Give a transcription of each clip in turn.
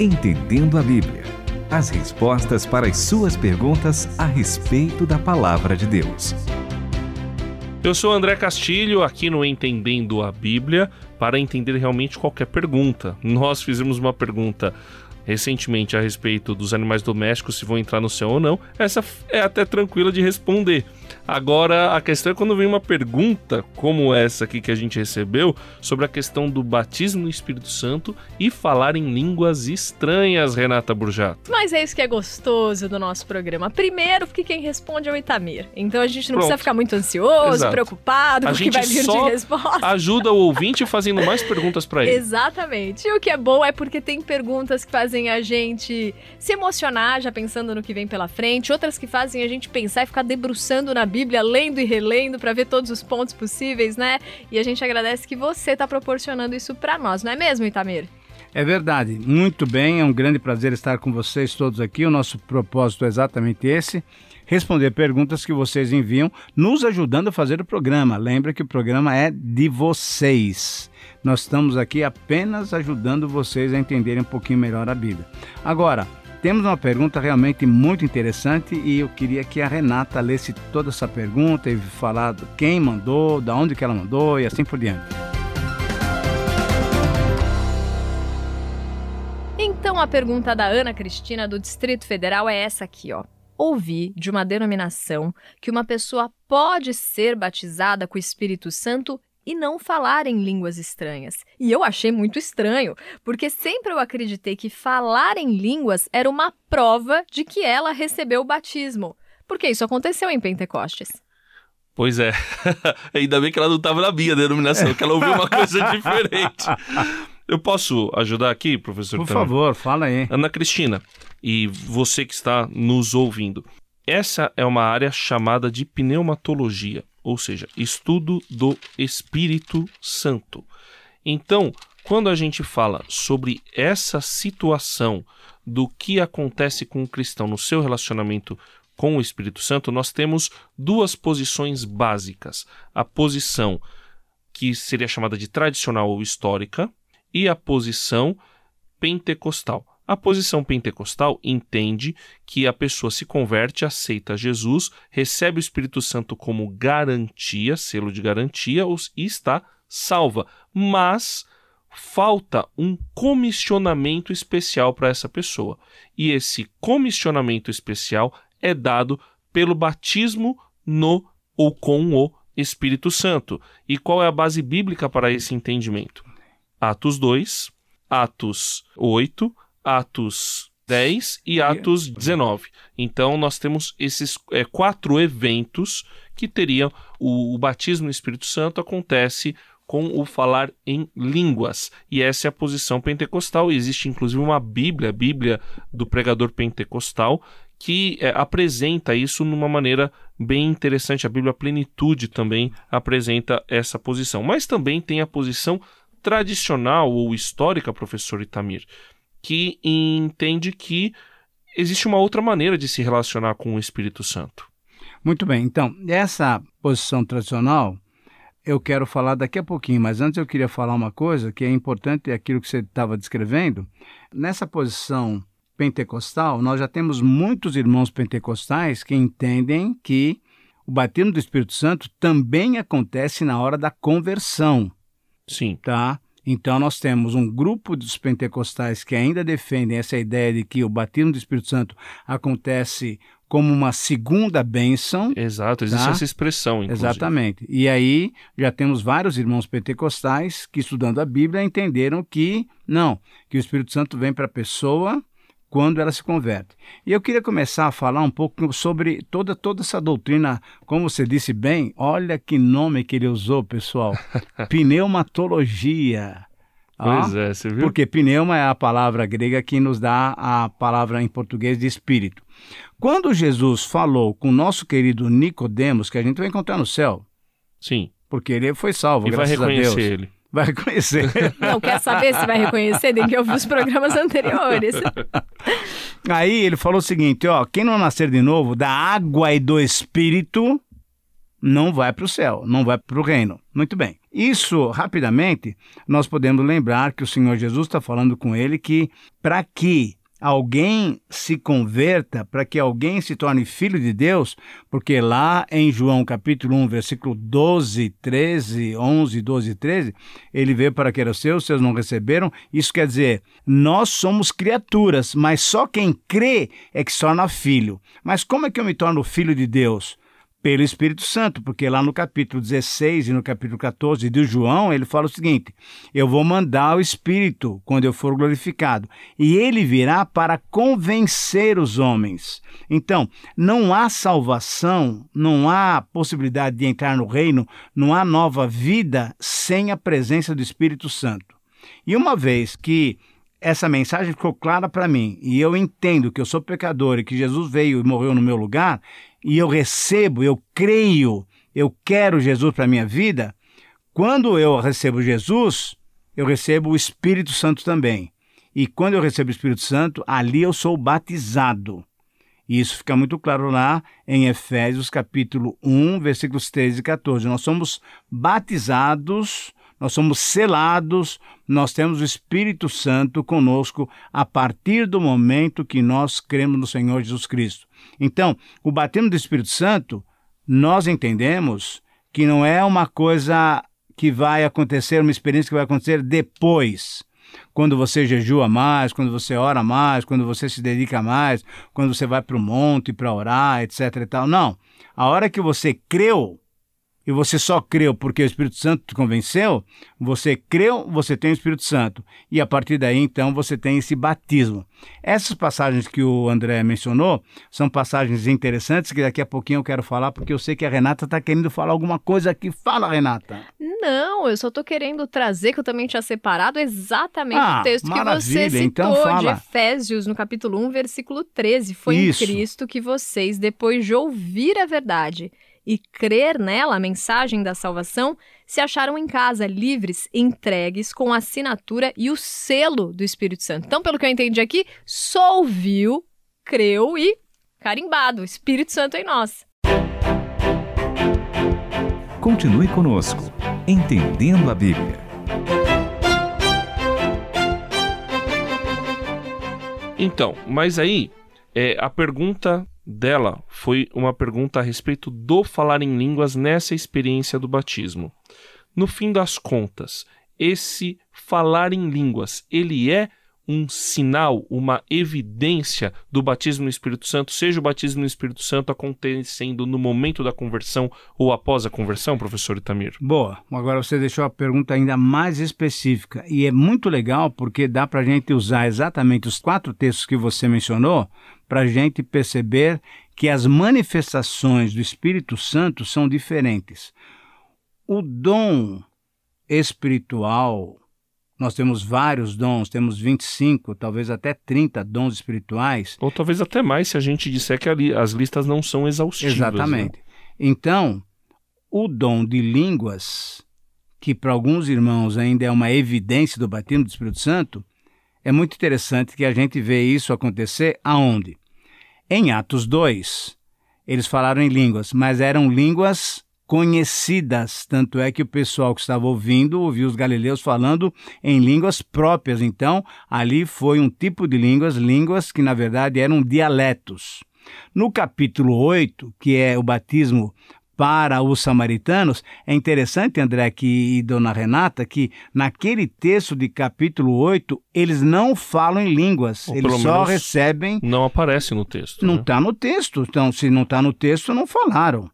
Entendendo a Bíblia. As respostas para as suas perguntas a respeito da palavra de Deus. Eu sou André Castilho, aqui no Entendendo a Bíblia, para entender realmente qualquer pergunta. Nós fizemos uma pergunta recentemente a respeito dos animais domésticos, se vão entrar no céu ou não. Essa é até tranquila de responder. Agora, a questão é quando vem uma pergunta como essa aqui que a gente recebeu sobre a questão do batismo no Espírito Santo e falar em línguas estranhas, Renata Burjato. Mas é isso que é gostoso do nosso programa. Primeiro, porque quem responde é o Itamir. Então a gente não Pronto. precisa ficar muito ansioso, Exato. preocupado com o que vai vir de resposta. Ajuda o ouvinte fazendo mais perguntas para ele. Exatamente. E o que é bom é porque tem perguntas que fazem a gente se emocionar já pensando no que vem pela frente, outras que fazem a gente pensar e ficar debruçando na Bíblia, lendo e relendo para ver todos os pontos possíveis, né? E a gente agradece que você está proporcionando isso para nós, não é mesmo, Itamir? É verdade, muito bem, é um grande prazer estar com vocês todos aqui. O nosso propósito é exatamente esse: responder perguntas que vocês enviam, nos ajudando a fazer o programa. Lembra que o programa é de vocês. Nós estamos aqui apenas ajudando vocês a entenderem um pouquinho melhor a Bíblia. Agora, temos uma pergunta realmente muito interessante e eu queria que a Renata lesse toda essa pergunta e falar quem mandou, da onde que ela mandou e assim por diante. Então a pergunta da Ana Cristina do Distrito Federal é essa aqui, ó. Ouvi de uma denominação que uma pessoa pode ser batizada com o Espírito Santo e não falar em línguas estranhas. E eu achei muito estranho, porque sempre eu acreditei que falar em línguas era uma prova de que ela recebeu o batismo. Porque isso aconteceu em Pentecostes. Pois é. Ainda bem que ela não estava na minha denominação, que ela ouviu uma coisa diferente. Eu posso ajudar aqui, professor? Por favor, fala aí. Ana Cristina, e você que está nos ouvindo. Essa é uma área chamada de pneumatologia ou seja, estudo do Espírito Santo. Então, quando a gente fala sobre essa situação do que acontece com o cristão no seu relacionamento com o Espírito Santo, nós temos duas posições básicas: a posição que seria chamada de tradicional ou histórica e a posição pentecostal. A posição pentecostal entende que a pessoa se converte, aceita Jesus, recebe o Espírito Santo como garantia, selo de garantia, e está salva. Mas falta um comissionamento especial para essa pessoa. E esse comissionamento especial é dado pelo batismo no ou com o Espírito Santo. E qual é a base bíblica para esse entendimento? Atos 2, Atos 8, Atos 10 e Atos 19. Então nós temos esses é, quatro eventos que teriam o, o batismo no Espírito Santo acontece com o falar em línguas. E essa é a posição pentecostal. Existe inclusive uma Bíblia, a Bíblia do pregador pentecostal, que é, apresenta isso numa maneira bem interessante. A Bíblia Plenitude também apresenta essa posição. Mas também tem a posição tradicional ou histórica, professor Itamir, que entende que existe uma outra maneira de se relacionar com o Espírito Santo. Muito bem, então, essa posição tradicional eu quero falar daqui a pouquinho, mas antes eu queria falar uma coisa que é importante, é aquilo que você estava descrevendo. Nessa posição pentecostal, nós já temos muitos irmãos pentecostais que entendem que o batismo do Espírito Santo também acontece na hora da conversão. Sim. Tá? Então, nós temos um grupo dos pentecostais que ainda defendem essa ideia de que o batismo do Espírito Santo acontece como uma segunda bênção. Exato, existe tá? essa expressão, inclusive. Exatamente. E aí já temos vários irmãos pentecostais que, estudando a Bíblia, entenderam que não, que o Espírito Santo vem para a pessoa quando ela se converte. E eu queria começar a falar um pouco sobre toda, toda essa doutrina, como você disse bem, olha que nome que ele usou, pessoal: pneumatologia. Pois ah, é, você viu? Porque pneuma é a palavra grega que nos dá a palavra em português de espírito. Quando Jesus falou com o nosso querido Nicodemos, que a gente vai encontrar no céu. Sim. Porque ele foi salvo, e graças vai reconhecer a Deus. ele. Vai reconhecer. Não quer saber se vai reconhecer? Tem que ouvir os programas anteriores. Aí ele falou o seguinte: ó, quem não nascer de novo da água e do espírito não vai para o céu, não vai para o reino. Muito bem. Isso, rapidamente, nós podemos lembrar que o Senhor Jesus está falando com ele que para que alguém se converta, para que alguém se torne filho de Deus, porque lá em João capítulo 1, versículo 12, 13, 11, 12 13, ele veio para que eram seus, seus não receberam. Isso quer dizer, nós somos criaturas, mas só quem crê é que se torna filho. Mas como é que eu me torno filho de Deus? Pelo Espírito Santo, porque lá no capítulo 16 e no capítulo 14 de João, ele fala o seguinte: Eu vou mandar o Espírito quando eu for glorificado, e ele virá para convencer os homens. Então, não há salvação, não há possibilidade de entrar no reino, não há nova vida sem a presença do Espírito Santo. E uma vez que essa mensagem ficou clara para mim e eu entendo que eu sou pecador e que Jesus veio e morreu no meu lugar, e eu recebo, eu creio, eu quero Jesus para minha vida, quando eu recebo Jesus, eu recebo o Espírito Santo também. E quando eu recebo o Espírito Santo, ali eu sou batizado. E isso fica muito claro lá em Efésios capítulo 1, versículos 13 e 14. Nós somos batizados, nós somos selados, nós temos o Espírito Santo conosco a partir do momento que nós cremos no Senhor Jesus Cristo. Então, o batismo do Espírito Santo, nós entendemos que não é uma coisa que vai acontecer, uma experiência que vai acontecer depois. Quando você jejua mais, quando você ora mais, quando você se dedica mais, quando você vai para o monte para orar, etc. E tal. Não. A hora que você creu, e você só creu porque o Espírito Santo te convenceu, você creu, você tem o Espírito Santo. E a partir daí, então, você tem esse batismo. Essas passagens que o André mencionou são passagens interessantes que daqui a pouquinho eu quero falar, porque eu sei que a Renata está querendo falar alguma coisa aqui. Fala, Renata. Não, eu só estou querendo trazer, que eu também tinha separado, exatamente ah, o texto que você citou então de Efésios, no capítulo 1, versículo 13. Foi Isso. em Cristo que vocês, depois de ouvir a verdade e crer nela, a mensagem da salvação, se acharam em casa, livres, entregues, com a assinatura e o selo do Espírito Santo. Então, pelo que eu entendi aqui, só ouviu, creu e carimbado, Espírito Santo em nós. Continue conosco, entendendo a Bíblia. Então, mas aí é, a pergunta dela foi uma pergunta a respeito do falar em línguas nessa experiência do batismo. No fim das contas, esse falar em línguas, ele é um sinal, uma evidência do batismo no Espírito Santo, seja o batismo no Espírito Santo acontecendo no momento da conversão ou após a conversão, professor Itamir? Boa. Agora você deixou a pergunta ainda mais específica e é muito legal porque dá para a gente usar exatamente os quatro textos que você mencionou para a gente perceber que as manifestações do Espírito Santo são diferentes. O dom espiritual, nós temos vários dons, temos 25, talvez até 30 dons espirituais. Ou talvez até mais se a gente disser que ali, as listas não são exaustivas. Né? Exatamente. Né? Então, o dom de línguas, que para alguns irmãos ainda é uma evidência do batismo do Espírito Santo, é muito interessante que a gente vê isso acontecer aonde? Em Atos 2, eles falaram em línguas, mas eram línguas conhecidas, tanto é que o pessoal que estava ouvindo ouviu os galileus falando em línguas próprias. Então, ali foi um tipo de línguas, línguas que na verdade eram dialetos. No capítulo 8, que é o batismo para os samaritanos. É interessante, André aqui e Dona Renata, que naquele texto de capítulo 8, eles não falam em línguas, Ou eles só recebem. Não aparece no texto. Não está né? no texto. Então, se não está no texto, não falaram.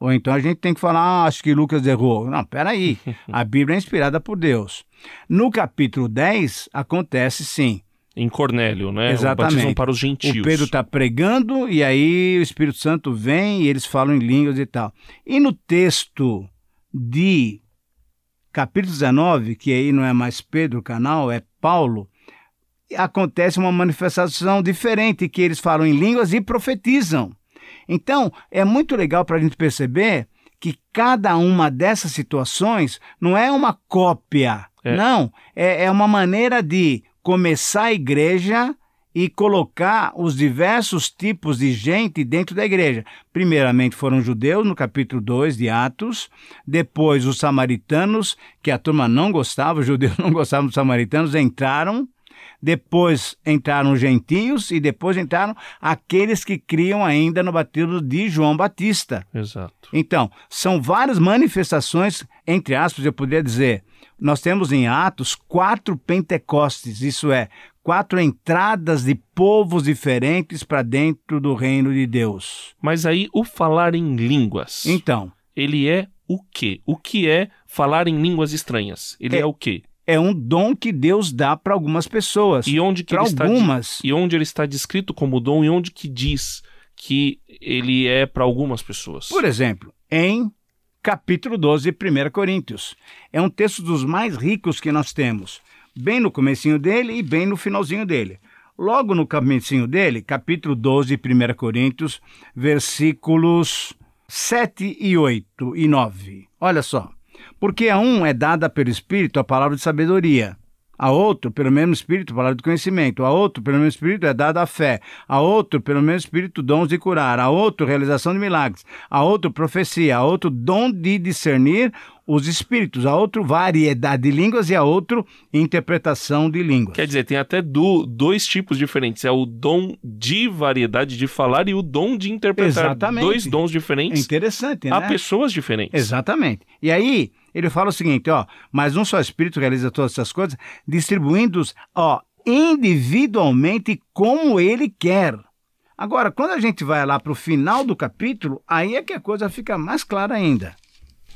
Ou então a gente tem que falar, ah, acho que Lucas errou. Não, peraí. A Bíblia é inspirada por Deus. No capítulo 10, acontece sim em Cornélio, né? Exatamente. O batismo para os gentios. O Pedro está pregando e aí o Espírito Santo vem e eles falam em línguas e tal. E no texto de capítulo 19, que aí não é mais Pedro o canal, é Paulo, acontece uma manifestação diferente, que eles falam em línguas e profetizam. Então, é muito legal para a gente perceber que cada uma dessas situações não é uma cópia, é. não, é, é uma maneira de começar a igreja e colocar os diversos tipos de gente dentro da igreja. Primeiramente foram judeus, no capítulo 2 de Atos, depois os samaritanos, que a turma não gostava, os judeus não gostavam dos samaritanos, entraram, depois entraram os gentios e depois entraram aqueles que criam ainda no batismo de João Batista. Exato. Então, são várias manifestações, entre aspas, eu poderia dizer, nós temos em Atos quatro Pentecostes, isso é, quatro entradas de povos diferentes para dentro do reino de Deus. Mas aí o falar em línguas. Então, ele é o quê? O que é falar em línguas estranhas? Ele é, É- o quê? É um dom que Deus dá para algumas pessoas. E onde que ele está algumas, e onde ele está descrito como dom e onde que diz que ele é para algumas pessoas? por exemplo, em capítulo 12 de 1 Coríntios. É um texto dos mais ricos que nós temos, bem no comecinho dele e bem no finalzinho dele. Logo no comecinho dele, capítulo 12 de 1 Coríntios, versículos 7 e 8 e 9. Olha só. Porque a um é dada pelo Espírito a palavra de sabedoria, a outro, pelo mesmo Espírito, a palavra de conhecimento, a outro, pelo mesmo Espírito, é dada a fé, a outro, pelo mesmo Espírito, dons de curar, a outro, realização de milagres, a outro, profecia, a outro, dom de discernir os espíritos, a outro, variedade de línguas e a outro, interpretação de línguas. Quer dizer, tem até do- dois tipos diferentes. É o dom de variedade de falar e o dom de interpretar. Exatamente. Dois dons É diferentes interessante, né? a pessoas diferentes. Exatamente. E aí, ele fala o seguinte, ó, mas um só Espírito realiza todas essas coisas, distribuindo-os, ó, individualmente como ele quer. Agora, quando a gente vai lá para o final do capítulo, aí é que a coisa fica mais clara ainda.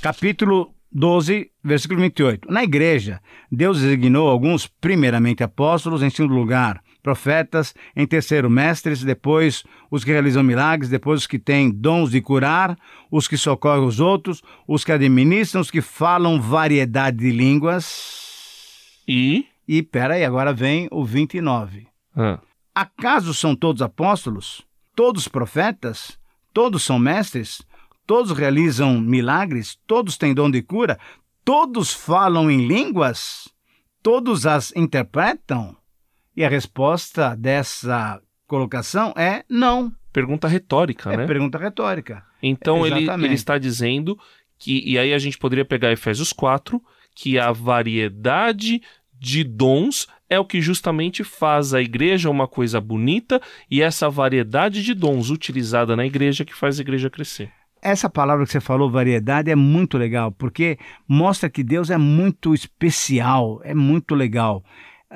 Capítulo 12, versículo 28. Na igreja, Deus designou alguns, primeiramente apóstolos, em segundo lugar, profetas, em terceiro, mestres, depois os que realizam milagres, depois os que têm dons de curar, os que socorrem os outros, os que administram, os que falam variedade de línguas. E. E peraí, agora vem o 29. Ah, Acaso são todos apóstolos? Todos profetas? Todos são mestres? Todos realizam milagres? Todos têm dom de cura? Todos falam em línguas? Todos as interpretam? E a resposta dessa colocação é não. pergunta retórica, É né? pergunta retórica. Então ele, ele está dizendo que, e aí a gente poderia pegar Efésios 4, que a variedade de dons é o que justamente faz a igreja uma coisa bonita e essa variedade de dons utilizada na igreja que faz a igreja crescer. Essa palavra que você falou, variedade, é muito legal, porque mostra que Deus é muito especial, é muito legal.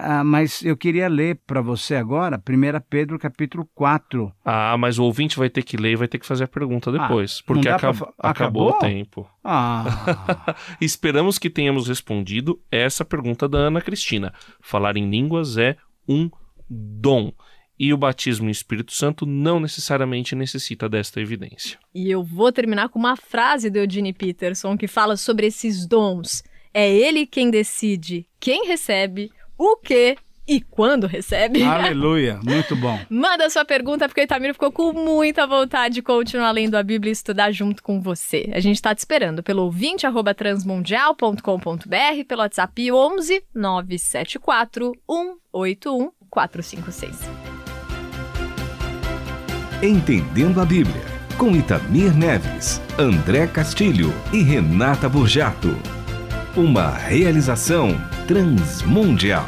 Ah, mas eu queria ler para você agora 1 Pedro capítulo 4. Ah, mas o ouvinte vai ter que ler e vai ter que fazer a pergunta depois, porque Ah, pra acab- fa- acabou? acabou? o tempo. Ah, Esperamos que tenhamos respondido essa pergunta da Ana Cristina. Falar em línguas é um dom. E o batismo em Espírito Santo não necessariamente necessita desta evidência. E eu vou terminar com uma frase do Eugene Peterson que fala sobre esses dons. É ele quem decide quem recebe, o que e quando recebe. aleluia, muito bom. Manda sua pergunta, porque o Itamir ficou com muita vontade de continuar lendo a Bíblia e estudar junto com você. A gente está te esperando pelo ouvinte arroba transmundial.com.br, pelo WhatsApp 11 974 181 456. Entendendo a Bíblia, com Itamir Neves, André Castilho e Renata Burjato. Uma realização transmundial.